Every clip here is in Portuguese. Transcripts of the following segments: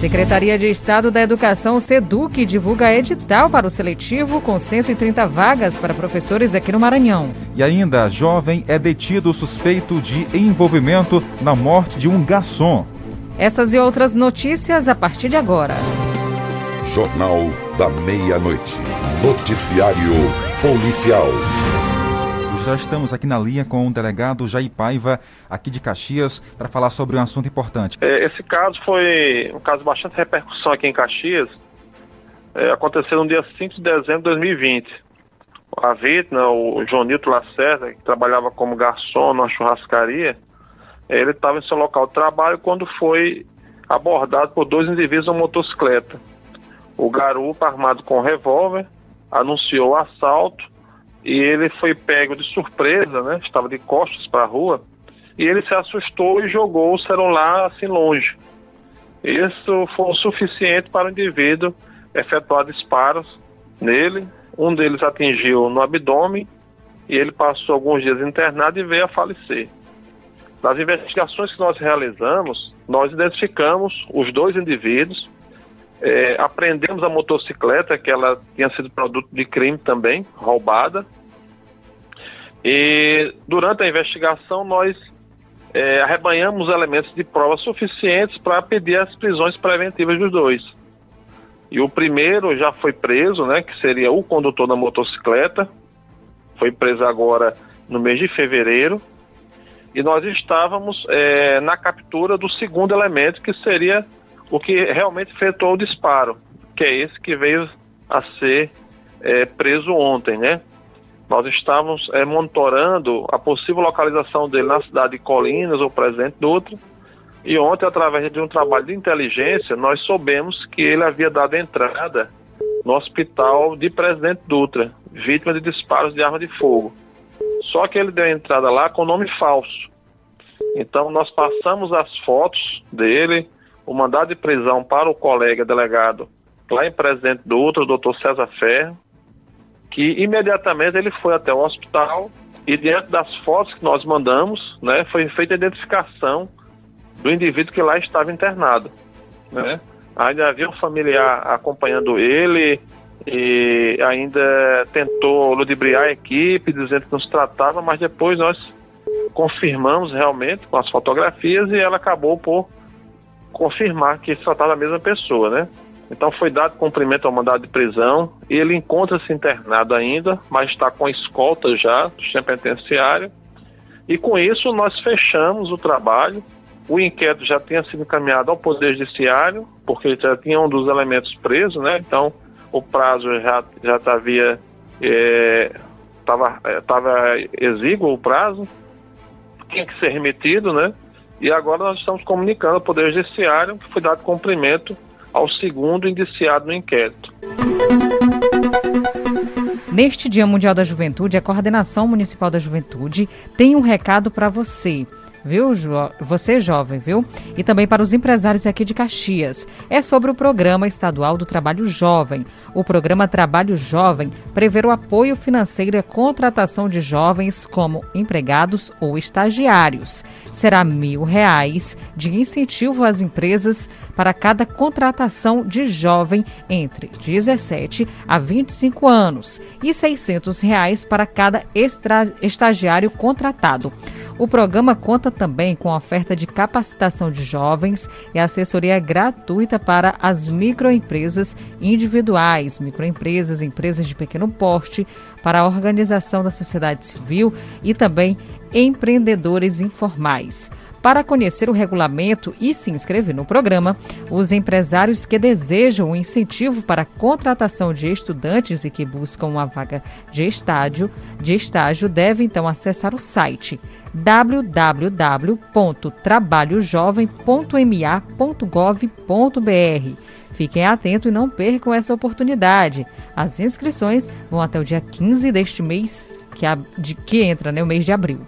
Secretaria de Estado da Educação, SEDUC, divulga edital para o seletivo com 130 vagas para professores aqui no Maranhão. E ainda, jovem é detido suspeito de envolvimento na morte de um garçom. Essas e outras notícias a partir de agora. Jornal da Meia-Noite. Noticiário Policial. Já estamos aqui na linha com o delegado Jair Paiva, aqui de Caxias, para falar sobre um assunto importante. É, esse caso foi um caso de bastante repercussão aqui em Caxias. É, aconteceu no dia 5 de dezembro de 2020. A vítima, o João Nito Lacerda, que trabalhava como garçom numa churrascaria, ele estava em seu local de trabalho quando foi abordado por dois indivíduos em motocicleta. O garupa, armado com um revólver, anunciou o assalto e ele foi pego de surpresa, né? Estava de costas para a rua e ele se assustou e jogou o celular assim longe. Isso foi o suficiente para o indivíduo efetuar disparos nele. Um deles atingiu no abdômen e ele passou alguns dias internado e veio a falecer. Nas investigações que nós realizamos, nós identificamos os dois indivíduos, é, apreendemos a motocicleta, que ela tinha sido produto de crime também, roubada. E durante a investigação nós é, arrebanhamos elementos de prova suficientes para pedir as prisões preventivas dos dois. E o primeiro já foi preso, né, que seria o condutor da motocicleta, foi preso agora no mês de fevereiro. E nós estávamos é, na captura do segundo elemento, que seria o que realmente efetuou o disparo, que é esse que veio a ser é, preso ontem, né? Nós estávamos é, monitorando a possível localização dele na cidade de Colinas ou Presidente Dutra, e ontem, através de um trabalho de inteligência, nós soubemos que ele havia dado entrada no hospital de Presidente Dutra, vítima de disparos de arma de fogo. Só que ele deu entrada lá com nome falso. Então, nós passamos as fotos dele, o mandado de prisão para o colega delegado lá em Presidente do Outro, o doutor César Ferro, que imediatamente ele foi até o hospital e diante das fotos que nós mandamos, né, foi feita a identificação do indivíduo que lá estava internado, né? Ainda havia um familiar acompanhando ele e ainda tentou ludibriar a equipe, dizendo que não se tratava, mas depois nós confirmamos realmente com as fotografias e ela acabou por confirmar que se tratava da mesma pessoa, né? Então foi dado cumprimento ao mandado de prisão ele encontra-se internado ainda, mas está com escolta já do sistema penitenciário. E com isso nós fechamos o trabalho. O inquérito já tinha sido encaminhado ao Poder Judiciário, porque já tinha um dos elementos preso, né? Então o prazo já já havia estava é, tava exíguo o prazo, tinha que ser remetido, né? E agora nós estamos comunicando ao Poder Judiciário que foi dado cumprimento ao segundo indiciado no inquérito. Neste Dia Mundial da Juventude, a Coordenação Municipal da Juventude tem um recado para você viu, jo você jovem, viu? E também para os empresários aqui de Caxias. É sobre o Programa Estadual do Trabalho Jovem. O programa Trabalho Jovem prevê o apoio financeiro e a contratação de jovens como empregados ou estagiários. Será mil reais de incentivo às empresas para cada contratação de jovem entre 17 a 25 anos e 600 reais para cada estagiário contratado. O programa conta também com oferta de capacitação de jovens e assessoria gratuita para as microempresas individuais, microempresas, empresas de pequeno porte, para a organização da sociedade civil e também empreendedores informais. Para conhecer o regulamento e se inscrever no programa, os empresários que desejam um incentivo para a contratação de estudantes e que buscam uma vaga de estágio, de estágio devem então acessar o site www.trabalhojovem.ma.gov.br. Fiquem atentos e não percam essa oportunidade. As inscrições vão até o dia 15 deste mês, que, a, de, que entra, né, o mês de abril.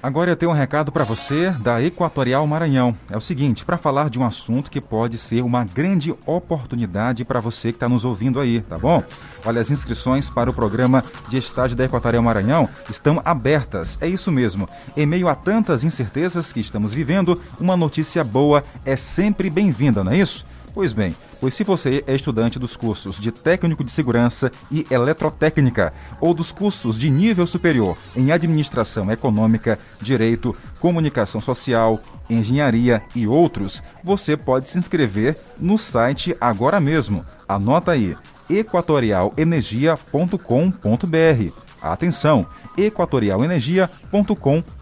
Agora eu tenho um recado para você da Equatorial Maranhão. É o seguinte, para falar de um assunto que pode ser uma grande oportunidade para você que está nos ouvindo aí, tá bom? Olha, as inscrições para o programa de estágio da Equatorial Maranhão estão abertas. É isso mesmo. Em meio a tantas incertezas que estamos vivendo, uma notícia boa é sempre bem-vinda, não é isso? Pois bem, pois se você é estudante dos cursos de técnico de segurança e eletrotécnica ou dos cursos de nível superior em administração econômica, direito, comunicação social, engenharia e outros, você pode se inscrever no site agora mesmo. Anota aí: equatorialenergia.com.br. Atenção, equatorialenergia.com.br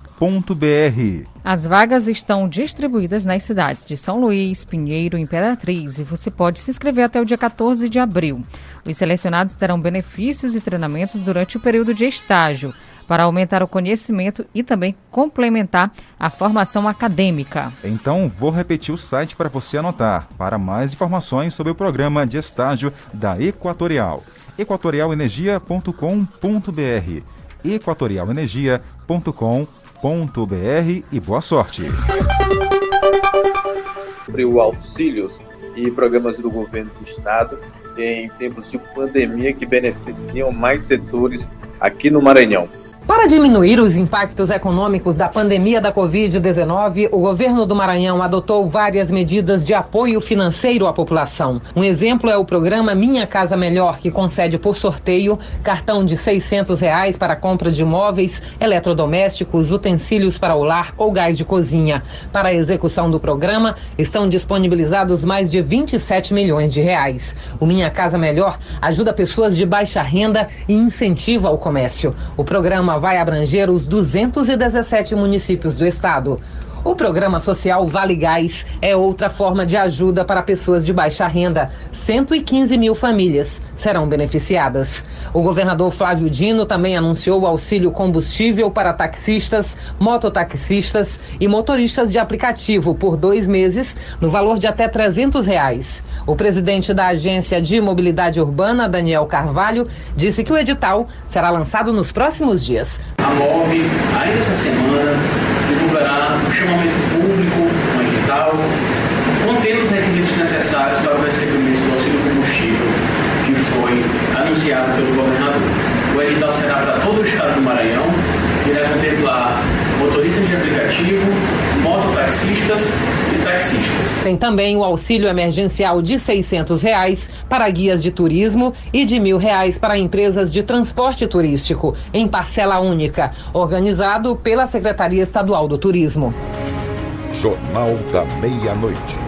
as vagas estão distribuídas nas cidades de São Luís, Pinheiro e Imperatriz e você pode se inscrever até o dia 14 de abril. Os selecionados terão benefícios e treinamentos durante o período de estágio para aumentar o conhecimento e também complementar a formação acadêmica. Então, vou repetir o site para você anotar. Para mais informações sobre o programa de estágio da Equatorial, equatorialenergia.com.br equatorialenergia.com.br e boa sorte. Sobre o auxílios e programas do governo do estado em tempos de pandemia que beneficiam mais setores aqui no Maranhão. Para diminuir os impactos econômicos da pandemia da Covid-19, o governo do Maranhão adotou várias medidas de apoio financeiro à população. Um exemplo é o programa Minha Casa Melhor, que concede por sorteio cartão de 600 reais para compra de móveis, eletrodomésticos, utensílios para o lar ou gás de cozinha. Para a execução do programa, estão disponibilizados mais de 27 milhões de reais. O Minha Casa Melhor ajuda pessoas de baixa renda e incentiva o comércio. O programa vai abranger os 217 municípios do estado. O programa social Vale Gás é outra forma de ajuda para pessoas de baixa renda. 115 mil famílias serão beneficiadas. O governador Flávio Dino também anunciou o auxílio combustível para taxistas, mototaxistas e motoristas de aplicativo por dois meses, no valor de até 300 reais. O presidente da Agência de Mobilidade Urbana, Daniel Carvalho, disse que o edital será lançado nos próximos dias. A ainda essa semana, divulgará um chamamento público, um edital, contendo os requisitos necessários para o recebimento do auxílio combustível que foi anunciado pelo governador. O edital será para todo o estado do Maranhão, irá contemplar motoristas de aplicativo, mototaxistas taxistas. Tem também o auxílio emergencial de 600 reais para guias de turismo e de mil reais para empresas de transporte turístico, em parcela única, organizado pela Secretaria Estadual do Turismo. Jornal da Meia-Noite.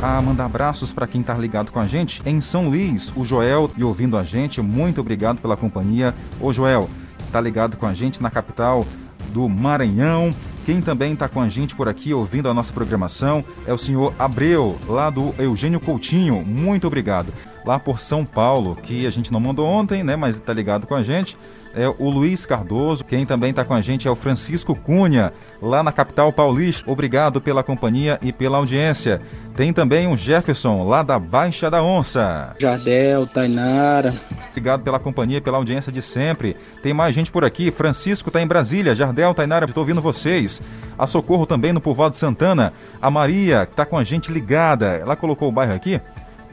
A mandar abraços para quem está ligado com a gente em São Luís, o Joel e ouvindo a gente. Muito obrigado pela companhia. Ô Joel, tá ligado com a gente na capital do Maranhão. Quem também está com a gente por aqui ouvindo a nossa programação é o senhor Abreu, lá do Eugênio Coutinho. Muito obrigado. Lá por São Paulo, que a gente não mandou ontem, né? Mas está ligado com a gente. É o Luiz Cardoso. Quem também está com a gente é o Francisco Cunha, lá na capital paulista. Obrigado pela companhia e pela audiência. Tem também o Jefferson, lá da Baixa da Onça. Jardel, Tainara. Obrigado pela companhia e pela audiência de sempre. Tem mais gente por aqui. Francisco está em Brasília. Jardel, Tainara, estou ouvindo vocês. A Socorro também no Povoado Santana. A Maria, que está com a gente ligada. Ela colocou o bairro aqui.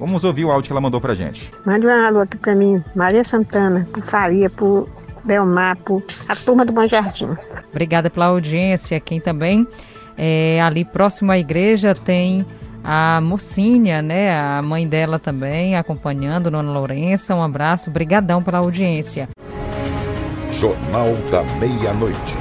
Vamos ouvir o áudio que ela mandou pra gente. Mande um alô aqui pra mim. Maria Santana, por Faria, por Belmar, por a turma do Bom Jardim. Obrigada pela audiência. Quem também é, ali próximo à igreja tem a Mocinha, né, a mãe dela também acompanhando, Dona Lourença, um abraço, brigadão pela audiência. Jornal da Meia-Noite.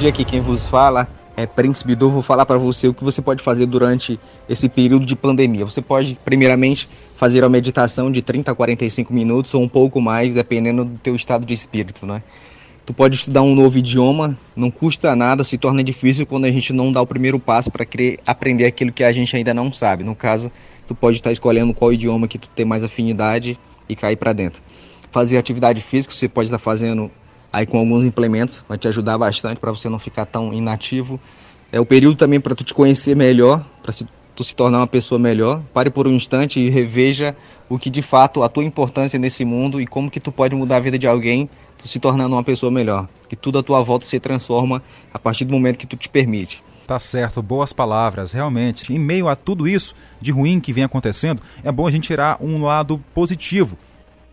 Dia aqui quem vos fala é Príncipe Du, vou falar para você o que você pode fazer durante esse período de pandemia. Você pode, primeiramente, fazer a meditação de 30 a 45 minutos ou um pouco mais, dependendo do teu estado de espírito, né? Tu pode estudar um novo idioma, não custa nada, se torna difícil quando a gente não dá o primeiro passo para aprender aquilo que a gente ainda não sabe. No caso, tu pode estar escolhendo qual idioma que tu tem mais afinidade e cair para dentro. Fazer atividade física, você pode estar fazendo aí com alguns implementos, vai te ajudar bastante para você não ficar tão inativo. É o período também para tu te conhecer melhor, para tu se tornar uma pessoa melhor, pare por um instante e reveja o que de fato a tua importância nesse mundo e como que tu pode mudar a vida de alguém, tu se tornando uma pessoa melhor. Que tudo à tua volta se transforma a partir do momento que tu te permite. Tá certo, boas palavras, realmente. Em meio a tudo isso de ruim que vem acontecendo, é bom a gente tirar um lado positivo.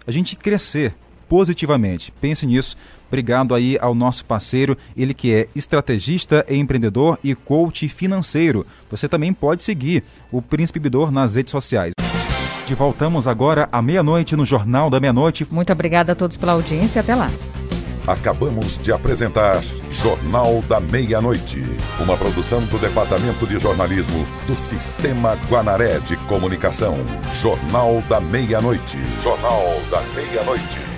A gente crescer positivamente. Pense nisso. Obrigado aí ao nosso parceiro, ele que é estrategista, empreendedor e coach financeiro. Você também pode seguir o Príncipe Bidor nas redes sociais. De voltamos agora à meia-noite no Jornal da Meia-Noite. Muito obrigada a todos pela audiência. Até lá. Acabamos de apresentar Jornal da Meia-Noite, uma produção do Departamento de Jornalismo do Sistema Guanaré de Comunicação. Jornal da Meia-Noite. Jornal da Meia-Noite.